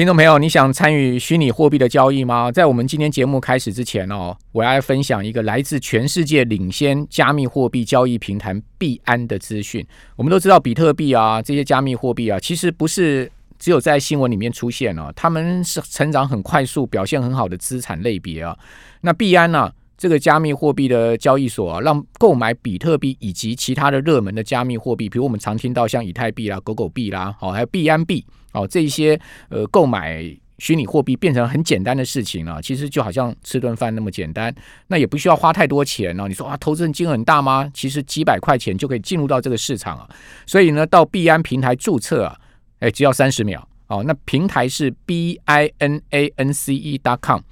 听众朋友，你想参与虚拟货币的交易吗？在我们今天节目开始之前哦，我要分享一个来自全世界领先加密货币交易平台币安的资讯。我们都知道，比特币啊这些加密货币啊，其实不是只有在新闻里面出现哦，他们是成长很快速、表现很好的资产类别啊。那币安呢？这个加密货币的交易所啊，让购买比特币以及其他的热门的加密货币，比如我们常听到像以太币啦、狗狗币啦，好，还有币安币，哦，这一些呃购买虚拟货币变成很简单的事情了。其实就好像吃顿饭那么简单，那也不需要花太多钱哦。你说啊，投资金额很大吗？其实几百块钱就可以进入到这个市场啊。所以呢，到币安平台注册啊，哎，只要三十秒哦。那平台是 b i n a n c e dot com。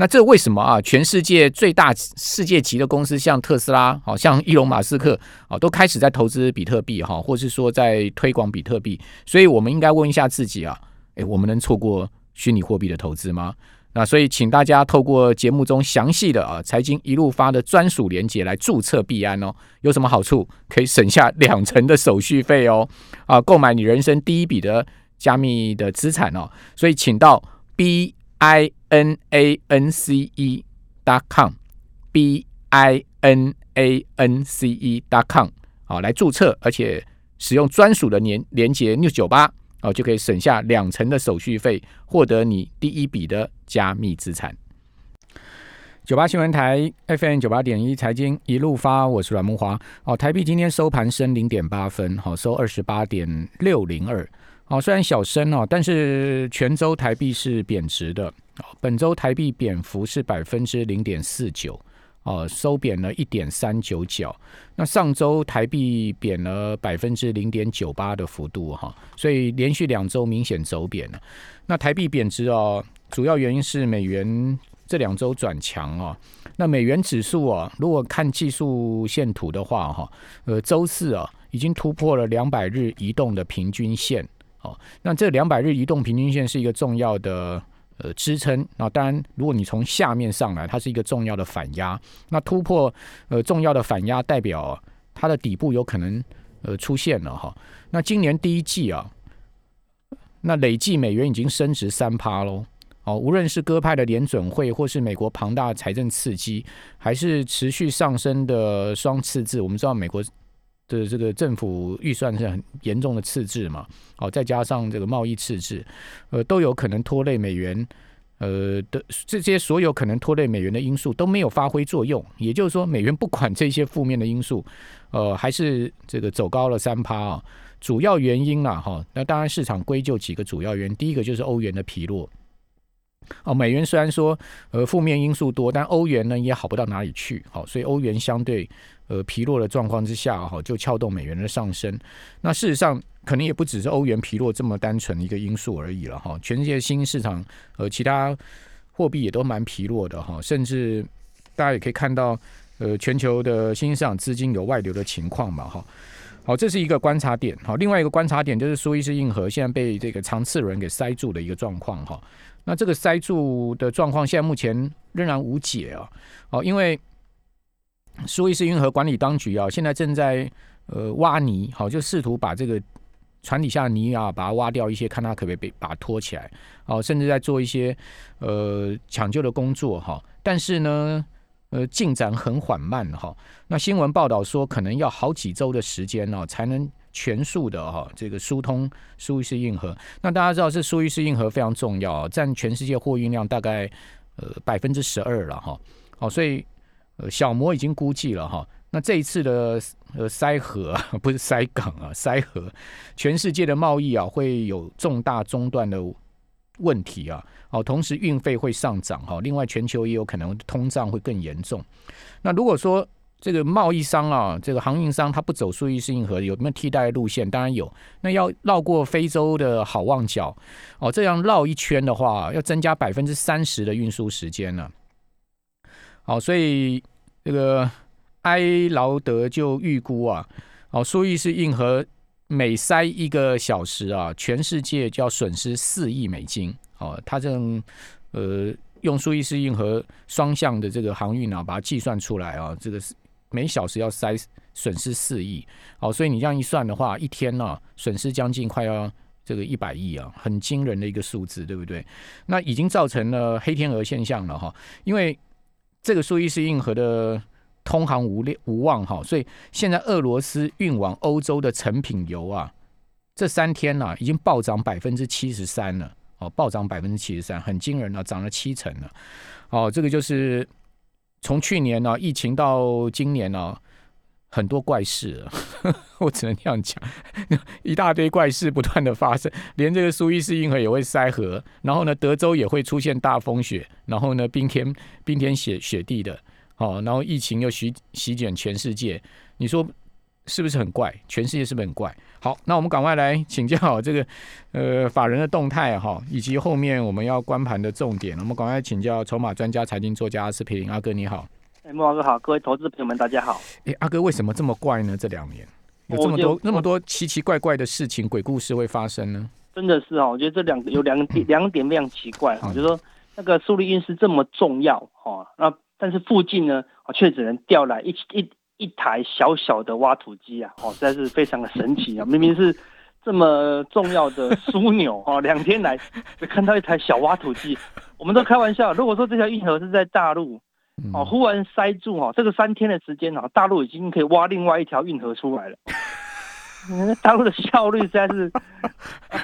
那这为什么啊？全世界最大世界级的公司，像特斯拉，好像伊隆马斯克，啊，都开始在投资比特币，哈，或是说在推广比特币。所以我们应该问一下自己啊，诶，我们能错过虚拟货币的投资吗？那所以请大家透过节目中详细的啊财经一路发的专属连接来注册币安哦，有什么好处？可以省下两成的手续费哦，啊，购买你人生第一笔的加密的资产哦。所以请到 B。i n a n c e dot com b i n a n c e dot com 好来注册，而且使用专属的年连接 news 九八哦，就可以省下两成的手续费，获得你第一笔的加密资产。九八新闻台 FM 九八点一财经一路发，我是阮木华。哦，台币今天收盘升零点八分，好收二十八点六零二。哦，虽然小升哦，但是全周台币是贬值的。本周台币贬幅是百分之零点四九，哦，收贬了一点三九角。那上周台币贬了百分之零点九八的幅度哈，所以连续两周明显走贬了。那台币贬值哦，主要原因是美元这两周转强啊。那美元指数啊，如果看技术线图的话哈，呃，周四啊已经突破了两百日移动的平均线。哦，那这两百日移动平均线是一个重要的呃支撑啊。当然，如果你从下面上来，它是一个重要的反压。那突破呃重要的反压，代表它的底部有可能呃出现了哈。那今年第一季啊，那累计美元已经升值三趴喽。哦，无论是鸽派的联准会，或是美国庞大财政刺激，还是持续上升的双赤字，我们知道美国。的这个政府预算是很严重的赤字嘛，哦，再加上这个贸易赤字，呃，都有可能拖累美元，呃的这些所有可能拖累美元的因素都没有发挥作用，也就是说，美元不管这些负面的因素，呃，还是这个走高了三趴啊。主要原因啊，哈，那当然市场归咎几个主要原因，第一个就是欧元的疲弱。哦，美元虽然说呃负面因素多，但欧元呢也好不到哪里去。好，所以欧元相对呃疲弱的状况之下，哈，就撬动美元的上升。那事实上可能也不只是欧元疲弱这么单纯的一个因素而已了哈。全世界新兴市场呃其他货币也都蛮疲弱的哈，甚至大家也可以看到呃全球的新兴市场资金有外流的情况嘛哈。好，这是一个观察点。好，另外一个观察点就是苏伊士运河现在被这个长次轮给塞住的一个状况哈。那这个塞住的状况，现在目前仍然无解啊！哦，因为苏伊士运河管理当局啊，现在正在呃挖泥，好，就试图把这个船底下的泥啊，把它挖掉一些，看它可不可以被把它拖起来，哦，甚至在做一些呃抢救的工作哈。但是呢，呃，进展很缓慢哈。那新闻报道说，可能要好几周的时间呢，才能。全速的哈，这个疏通苏伊士运河。那大家知道，是苏伊士运河非常重要，占全世界货运量大概呃百分之十二了哈。好，所以呃小摩已经估计了哈。那这一次的呃塞河 不是塞港啊，塞河，全世界的贸易啊会有重大中断的问题啊。好，同时运费会上涨哈。另外，全球也有可能通胀会更严重。那如果说这个贸易商啊，这个航运商，他不走苏伊士运河，有没有替代路线？当然有。那要绕过非洲的好望角，哦，这样绕一圈的话，要增加百分之三十的运输时间呢。好，所以这个埃劳德就预估啊，哦，苏伊士运河每塞一个小时啊，全世界就要损失四亿美金。哦，他正呃用苏伊士运河双向的这个航运啊，把它计算出来啊，这个是。每小时要塞损失四亿，哦，所以你这样一算的话，一天呢损失将近快要这个一百亿啊，很惊人的一个数字，对不对？那已经造成了黑天鹅现象了哈，因为这个苏伊士运河的通航无力无望哈，所以现在俄罗斯运往欧洲的成品油啊，这三天呢已经暴涨百分之七十三了哦，暴涨百分之七十三，很惊人了，涨了七成了哦，这个就是从去年呢疫情到今年呢。很多怪事了，我只能这样讲，一大堆怪事不断的发生，连这个苏伊士运河也会塞河，然后呢，德州也会出现大风雪，然后呢，冰天冰天雪雪地的，哦，然后疫情又席席卷全世界，你说是不是很怪？全世界是不是很怪？好，那我们赶快来请教这个呃法人的动态哈，以及后面我们要观盘的重点，我们赶快请教筹码专家、财经作家阿司匹林。阿哥，你好。莫老哥好，各位投资朋友们，大家好。哎，阿哥为什么这么怪呢？这两年有这么多那么多奇奇怪怪的事情、鬼故事会发生呢？真的是哦，我觉得这两个有两点两点非常奇怪哈，就是说那个苏利运是这么重要哈，那但是附近呢，却只能调来一一一台小小的挖土机啊，哦，实在是非常的神奇啊！明明是这么重要的枢纽哦，两天来只看到一台小挖土机，我们都开玩笑，如果说这条运河是在大陆。哦，忽然塞住哦，这个三天的时间哦，大陆已经可以挖另外一条运河出来了。大陆的效率实在是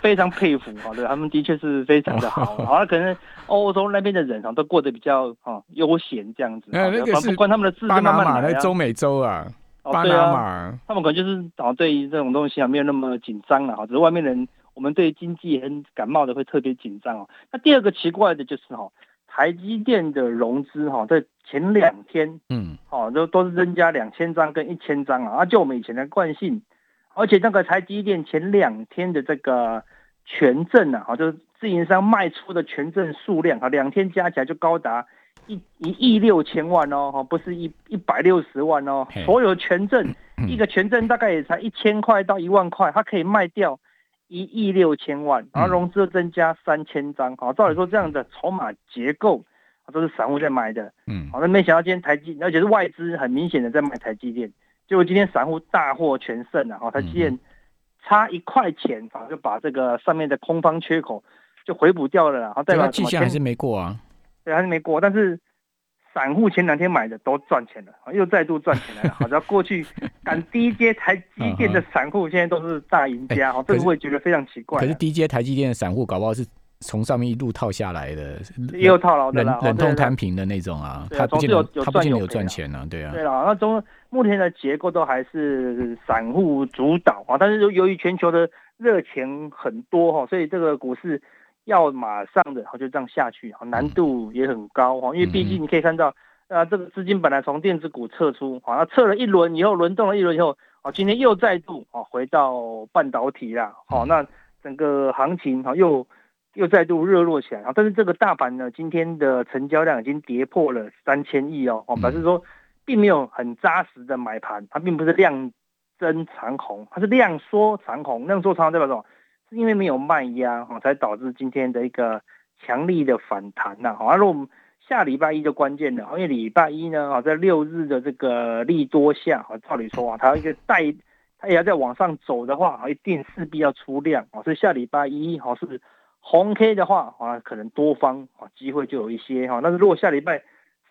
非常佩服哈，对，他们的确是非常的好。好，可能欧洲那边的人啊，都过得比较啊悠闲这样子。那那个是关他们的字巴拿马在中美洲啊，巴拿马，他们可能就是啊，对于这种东西啊，没有那么紧张了哈。只是外面人，我们对经济很感冒的，会特别紧张哦。那第二个奇怪的就是哈。台积电的融资哈，在前两天，嗯，哦，都都是增加两千张跟一千张啊，就我们以前的惯性，而且那个台积电前两天的这个权证啊，哈，就是自营商卖出的权证数量啊，两天加起来就高达一一亿六千万哦，哈，不是一一百六十万哦，所有权证一个权证大概也才一千块到一万块，它可以卖掉。一亿六千万，然后融资增加三千张，好，照理说这样的筹码结构，都是散户在买的，嗯，好，那没想到今天台积，而且是外资很明显的在买台积电，结果今天散户大获全胜啊，好，台积电差一块钱，反正就把这个上面的空方缺口就回补掉了，然后代表季线还是没过啊，对，还是没过，但是。散户前两天买的都赚钱了，又再度赚钱了。好，像过去赶低阶台积电的散户，现在都是大赢家。哦，这个会觉得非常奇怪。可是低阶台积电的散户，搞不好是从上面一路套下来的，也有套牢的啦，忍痛摊平的那种啊。他不见得他不见得有赚钱呢，对啊。对了，那中目前的结构都还是散户主导啊，但是由于全球的热钱很多哈，所以这个股市。要马上的，好就这样下去，好难度也很高哈，因为毕竟你可以看到，啊，这个资金本来从电子股撤出，好，那撤了一轮以后，轮动了一轮以后，好，今天又再度啊回到半导体啦，好，那整个行情哈又又再度热络起来，啊，但是这个大盘呢，今天的成交量已经跌破了三千亿哦，哦，表示说并没有很扎实的买盘，它并不是量增长红，它是量缩长红，量缩长红代表什么？是因为没有卖压哈，才导致今天的一个强力的反弹呐。好，而我们下礼拜一就关键了，因为礼拜一呢，啊，在六日的这个利多下，啊，照理说啊，它要一个带，它也要再往上走的话，啊，一定势必要出量啊。所以下礼拜一，哈，是红 K 的话，啊，可能多方啊机会就有一些哈。但是如果下礼拜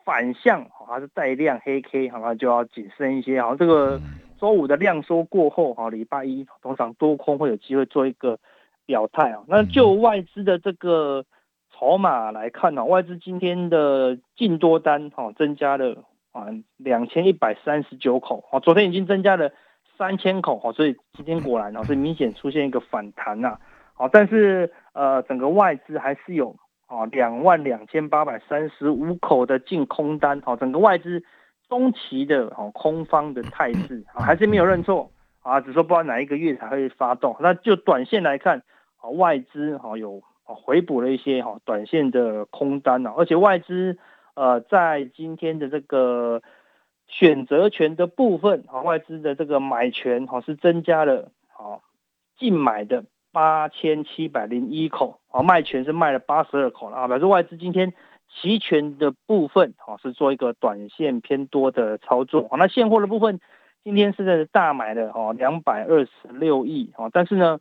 反向，还是带量黑 K，好，那就要谨慎一些哈。这个。周五的量缩过后，哈，礼拜一通常多空会有机会做一个表态啊。那就外资的这个筹码来看呢，外资今天的净多单哈增加了啊两千一百三十九口啊，昨天已经增加了三千口哈，所以今天果然 啊是明显出现一个反弹呐。好，但是呃整个外资还是有啊两万两千八百三十五口的净空单，好，整个外资。中期的哦空方的态势啊，还是没有认错啊，只说不知道哪一个月才会发动。那就短线来看，啊外资哈有回补了一些哈短线的空单啊，而且外资呃在今天的这个选择权的部分啊，外资的这个买权哈是增加了啊净买的八千七百零一口啊，卖权是卖了八十二口了啊，表示外资今天。期权的部分，哈，是做一个短线偏多的操作，那现货的部分，今天是在大买的，哦，两百二十六亿，啊，但是呢，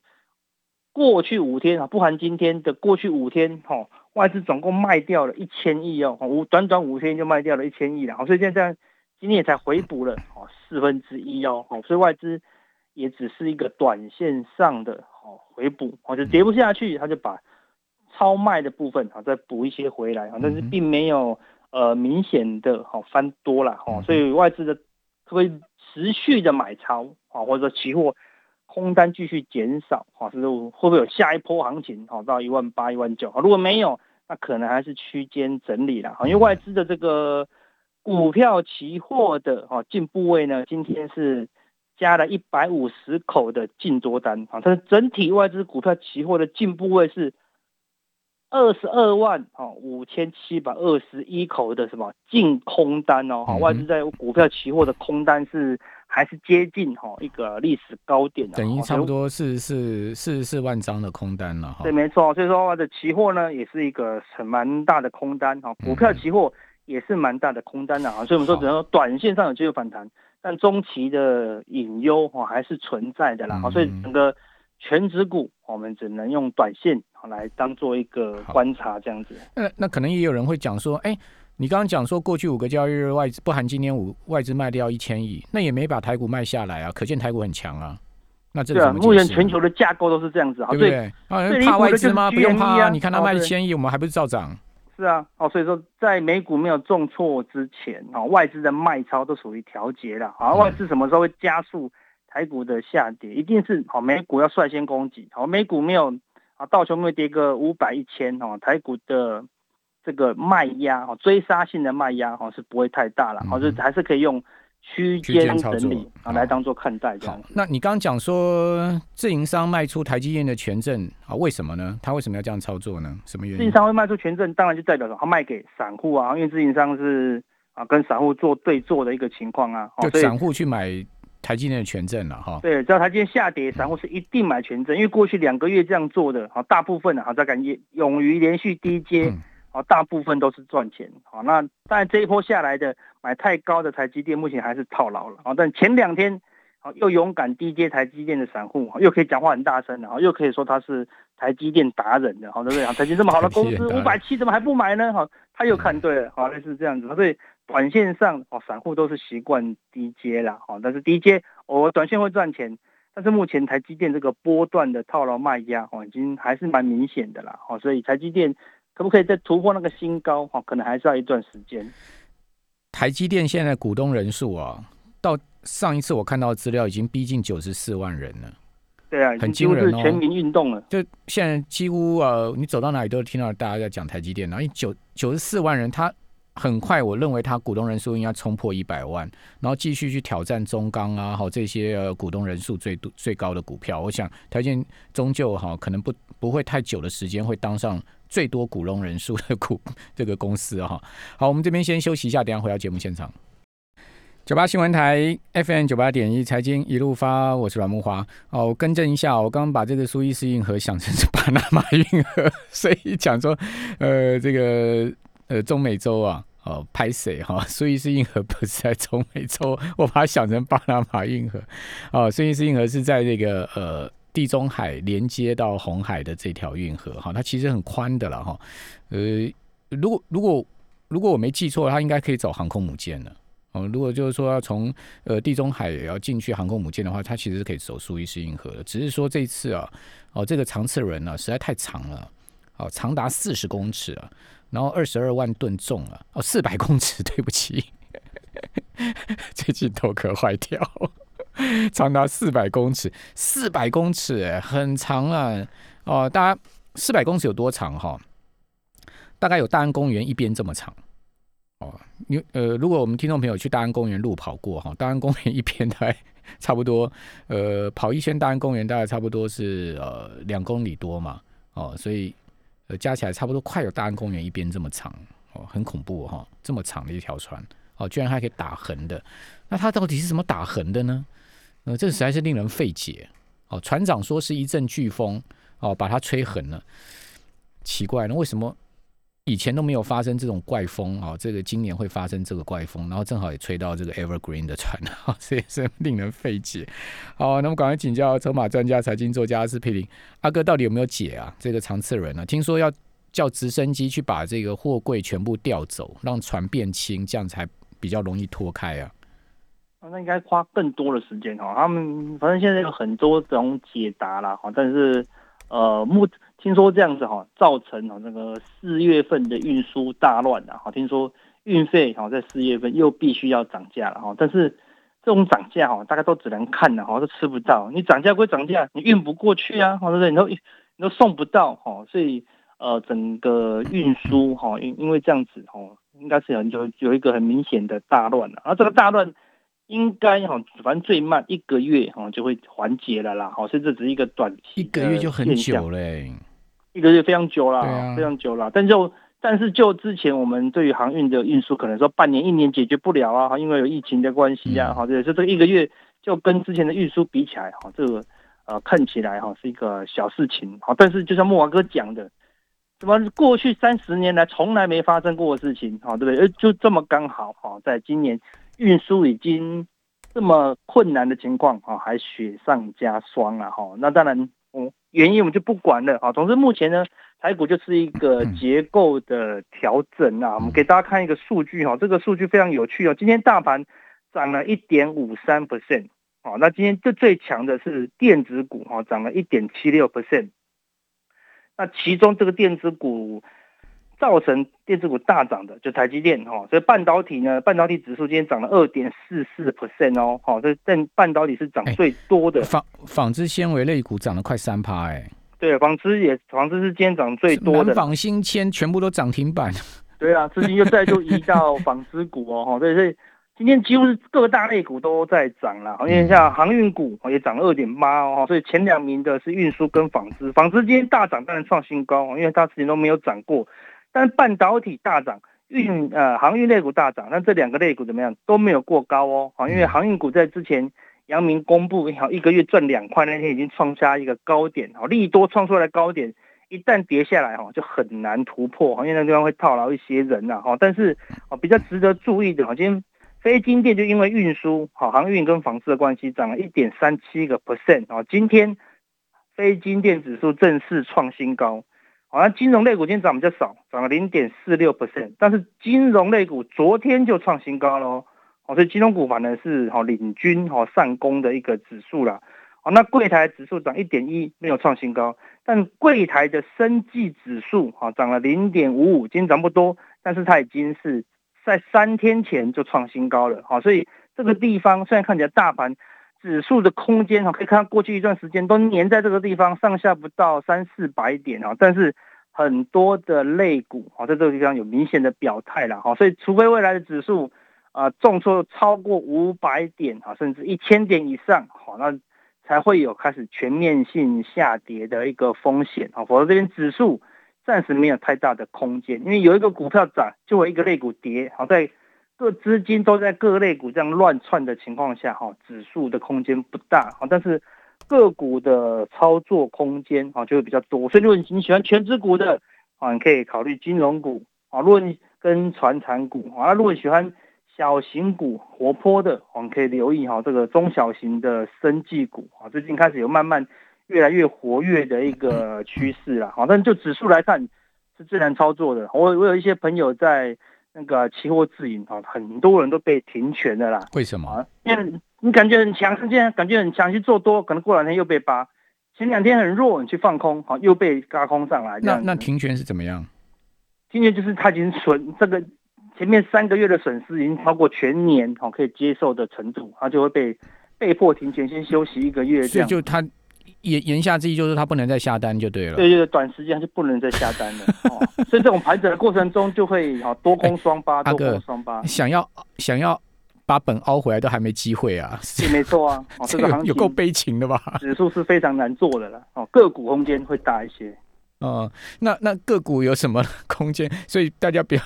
过去五天啊，不含今天的过去五天，哈，外资总共卖掉了一千亿哦，五短短五天就卖掉了一千亿了，好，所以现在今天也才回补了哦四分之一哦，好，所以外资也只是一个短线上的哦回补，哦就跌不下去，他就把超卖的部分啊再补一些回来啊，但是并没有呃明显的哈翻多了哈，所以外资的会持续的买超啊，或者说期货。空单继续减少，哈，是会不会有下一波行情，哈，到一万八、一万九，如果没有，那可能还是区间整理了，哈，因为外资的这个股票期货的哈进部位呢，今天是加了一百五十口的进多单，啊，它是整体外资股票期货的进部位是二十二万，哈，五千七百二十一口的什么净空单哦，哈，外资在股票期货的空单是。还是接近哈一个历史高点的，等于差不多四四四十四万张的空单了哈。对，没错，所以说的期货呢也是一个很蛮大的空单哈，股票期货也是蛮大的空单的啊，所以我们说只能说短线上有机会反弹，但中期的隐忧哈还是存在的啦，所以整个全指股我们只能用短线来当做一个观察这样子。那那可能也有人会讲说，哎。你刚刚讲说，过去五个交易日外资不含今天五外资卖掉一千亿，那也没把台股卖下来啊，可见台股很强啊。那这个目前全球的架构都是这样子，对不对？怕外资吗？不用怕啊，你看他卖一千亿，我们还不是照涨？是啊，哦，所以说在美股没有重挫之前，哦，外资的卖超都属于调节了。好，外资什么时候会加速台股的下跌？一定是好美股要率先攻击。好，美股没有啊，道琼没跌个五百一千哦，台股的。这个卖压哈，追杀性的卖压哈是不会太大了，好，就还是可以用区间整理啊来当做看待这样。那你刚刚讲说自营商卖出台积电的权证啊，为什么呢？他为什么要这样操作呢？什么原因？自营商会卖出权证，当然就代表说他卖给散户啊，因为自营商是啊跟散户做对做的一个情况啊，就散户去买台积电的权证了哈。对，只要台积电下跌，散户是一定买权证，因为过去两个月这样做的，好，大部分的好在感觉勇于连续低阶。哦，大部分都是赚钱。好，那但这一波下来的买太高的台积电，目前还是套牢了。哦，但前两天，好又勇敢低接台积电的散户，又可以讲话很大声的，哦，又可以说他是台积电达人的，好，对不对？台积这么好的公司，五百七怎么还不买呢？好，他又看对了，好，类似这样子。所以短线上，哦，散户都是习惯低接了，好，但是低接，我短线会赚钱，但是目前台积电这个波段的套牢卖压，哦，已经还是蛮明显的啦，好，所以台积电。可不可以再突破那个新高？哈，可能还是要一段时间。台积电现在股东人数啊，到上一次我看到资料已经逼近九十四万人了。对啊，很惊人哦，全民运动了。就现在几乎呃，你走到哪里都听到大家在讲台积电，然后九九十四万人，他很快，我认为他股东人数应该冲破一百万，然后继续去挑战中钢啊，好这些呃股东人数最多最高的股票。我想台积电终究哈，可能不不会太久的时间会当上。最多股东人数的股 这个公司哈，好，我们这边先休息一下，等下回到节目现场。九八新闻台 FM 九八点一财经一路发，我是阮木华。哦，我更正一下，我刚刚把这个苏伊士运河想成是巴拿马运河，所以讲说，呃，这个呃中美洲啊，哦拍谁哈？苏伊士运河不是在中美洲，我把它想成巴拿马运河。哦，苏伊士运河是在这个呃。地中海连接到红海的这条运河，哈，它其实很宽的了，哈，呃，如果如果如果我没记错，它应该可以走航空母舰了，哦，如果就是说要从呃地中海也要进去航空母舰的话，它其实是可以走苏伊士运河的，只是说这次啊，哦，这个长次轮呢实在太长了，哦，长达四十公尺啊，然后二十二万吨重啊，哦，四百公尺，对不起，这镜头壳坏掉。长达四百公尺，四百公尺，很长啊！哦，大家四百公尺有多长哈？大概有大安公园一边这么长哦。你呃，如果我们听众朋友去大安公园路跑过哈，大安公园一边大概差不多呃，跑一圈大安公园大概差不多是呃两公里多嘛哦，所以呃加起来差不多快有大安公园一边这么长哦，很恐怖哈！这么长的一条船哦，居然还可以打横的，那它到底是怎么打横的呢？呃，这实在是令人费解哦。船长说是一阵飓风哦，把它吹横了。奇怪，那为什么以前都没有发生这种怪风啊，这个今年会发生这个怪风，然后正好也吹到这个 Evergreen 的船啊，这也是令人费解。好，那么赶快请教筹码专家、财经作家阿斯佩林阿哥，到底有没有解啊？这个长次人呢？听说要叫直升机去把这个货柜全部调走，让船变轻，这样才比较容易脱开啊。那应该花更多的时间哈。他们反正现在有很多种解答啦哈，但是呃目。听说这样子哈，造成哈那个四月份的运输大乱的哈。听说运费哈在四月份又必须要涨价了哈。但是这种涨价哈，大家都只能看的哈，都吃不到。你涨价归涨价，你运不过去啊，对不对？你都你都送不到哈。所以呃，整个运输哈，因因为这样子哈，应该是很有有一个很明显的大乱了。而这个大乱应该哈，反正最慢一个月哈就会缓解了啦。好，甚至只是一个短期一个月就很久嘞。一个月非常久了，非常久了。但就但是就之前我们对于航运的运输，可能说半年、一年解决不了啊，因为有疫情的关系啊，哈，对，所以这一个月就跟之前的运输比起来，哈，这个呃看起来哈是一个小事情，好，但是就像莫华哥讲的，什么过去三十年来从来没发生过的事情，好，对不对？就这么刚好，哈，在今年运输已经这么困难的情况，哈，还雪上加霜了，哈，那当然。原因我们就不管了啊。总之目前呢，台股就是一个结构的调整啊。我们给大家看一个数据哈，这个数据非常有趣哦。今天大盘涨了一点五三 percent 啊。那今天最最强的是电子股哈，涨了一点七六 percent。那其中这个电子股。造成电子股大涨的就台积电哈，所以半导体呢，半导体指数今天涨了二点四四 percent 哦，好，这但半导体是涨最多的。纺纺织纤维类股涨了快三趴哎，对，纺织也纺织是今天涨最多的。纺新纤全部都涨停板。对啊，资金又再度移到纺织股哦，哈，所以所以今天几乎是各大类股都在涨了，因为像航运股也涨二点八哦，所以前两名的是运输跟纺织，纺织今天大涨，当然创新高，因为它之前都没有涨过。但半导体大涨，运呃航运类股大涨，那这两个类股怎么样都没有过高哦，好，因为航运股在之前阳明公布好一个月赚两块那天已经创下一个高点，好利多创出来高点，一旦跌下来哈就很难突破，因为那地方会套牢一些人呐，哈，但是哦比较值得注意的，今天非金电就因为运输好航运跟纺织的关系涨了一点三七个 percent，哦，今天非金电指数正式创新高。好像金融类股今天涨比较少，涨了零点四六 percent，但是金融类股昨天就创新高喽。哦，所以金融股反而是好领军好上攻的一个指数啦。好，那柜台指数涨一点一，没有创新高，但柜台的生技指数好涨了零点五五，今天涨不多，但是它已经是在三天前就创新高了。好，所以这个地方虽然看起来大盘。指数的空间哈，可以看到过去一段时间都粘在这个地方，上下不到三四百点啊。但是很多的类股哈，在这个地方有明显的表态了哈。所以，除非未来的指数啊重挫超过五百点啊，甚至一千点以上，好，那才会有开始全面性下跌的一个风险啊。否则这边指数暂时没有太大的空间，因为有一个股票涨，就会一个类股跌。好在。各资金都在各类股这样乱窜的情况下，哈，指数的空间不大，哈，但是个股的操作空间，哈，就会比较多。所以，如果你喜欢全资股的，啊，你可以考虑金融股，啊，如果你跟传产股，啊，如果你喜欢小型股活泼的，我们可以留意哈这个中小型的生技股，啊，最近开始有慢慢越来越活跃的一个趋势了，好，但就指数来看是自然操作的。我我有一些朋友在。那个期货自营啊，很多人都被停权的啦。为什么？因为你感觉很强，现在感觉很强，去做多，可能过两天又被扒。前两天很弱，你去放空，好又被嘎空上来。那那停权是怎么样？停权就是他已经损这个前面三个月的损失已经超过全年好可以接受的程度，他就会被被迫停权，先休息一个月。所以就他。言言下之意就是他不能再下单就对了。对对，短时间是不能再下单了。哦，所以这种盘整的过程中就会哈多空双八，多空双八。想要想要把本凹回来都还没机会啊。是没错啊，这个有够悲情的吧？指数是非常难做的了。哦，个股空间会大一些。哦，那那个股有什么空间？所以大家不要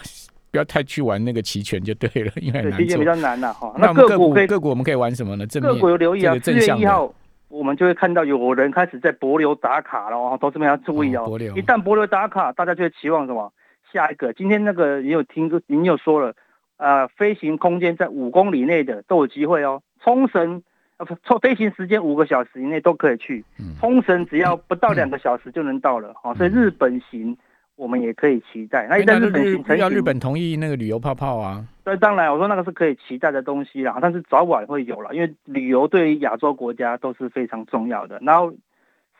不要太去玩那个期权就对了，因为期权比较难了哈。那个股个股我们可以玩什么呢？个股有留意啊，四月一号。我们就会看到有人开始在博流打卡了哦，投资们要注意哦。一旦博流打卡，大家就会期望什么？下一个，今天那个也有听，您有说了，呃，飞行空间在五公里内的都有机会哦。冲绳，呃，不，飞行时间五个小时以内都可以去。冲绳只要不到两个小时就能到了，好，所以日本行我们也可以期待。那一旦日本形成，要日本同意那个旅游泡泡啊。对，当然我说那个是可以期待的东西啦，但是早晚会有了，因为旅游对于亚洲国家都是非常重要的。然后。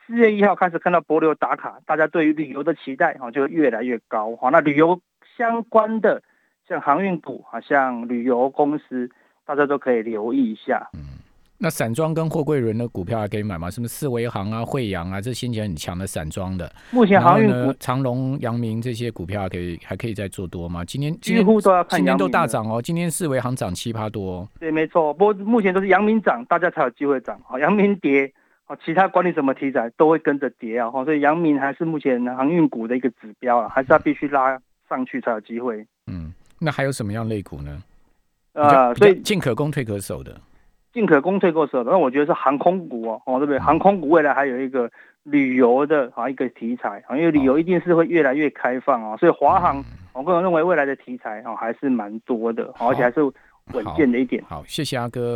四月一号开始看到博流打卡，大家对于旅游的期待哈就越来越高哈。那旅游相关的像航运股啊，像旅游公司，大家都可以留意一下。嗯，那散装跟货柜轮的股票还可以买吗？什么四维行啊、惠阳啊，这先前很强的散装的。目前航运股长隆、阳明这些股票还可以还可以再做多吗？今天几乎都要看，今天都大涨哦。今天四维行涨七八多。对，没错。不过目前都是阳明涨，大家才有机会涨。好，阳明跌。哦，其他管理什么题材都会跟着跌啊！哈，所以阳明还是目前航运股的一个指标啊，还是要必须拉上去才有机会。嗯，那还有什么样类股呢？呃，所以进可攻退可守的，进可攻退可守的，那我觉得是航空股哦，哦，对不对？航空股未来还有一个旅游的啊一个题材啊，因为旅游一定是会越来越开放啊，所以华航，我个人认为未来的题材哦还是蛮多的，而且还是稳健的一点。好，谢谢阿哥。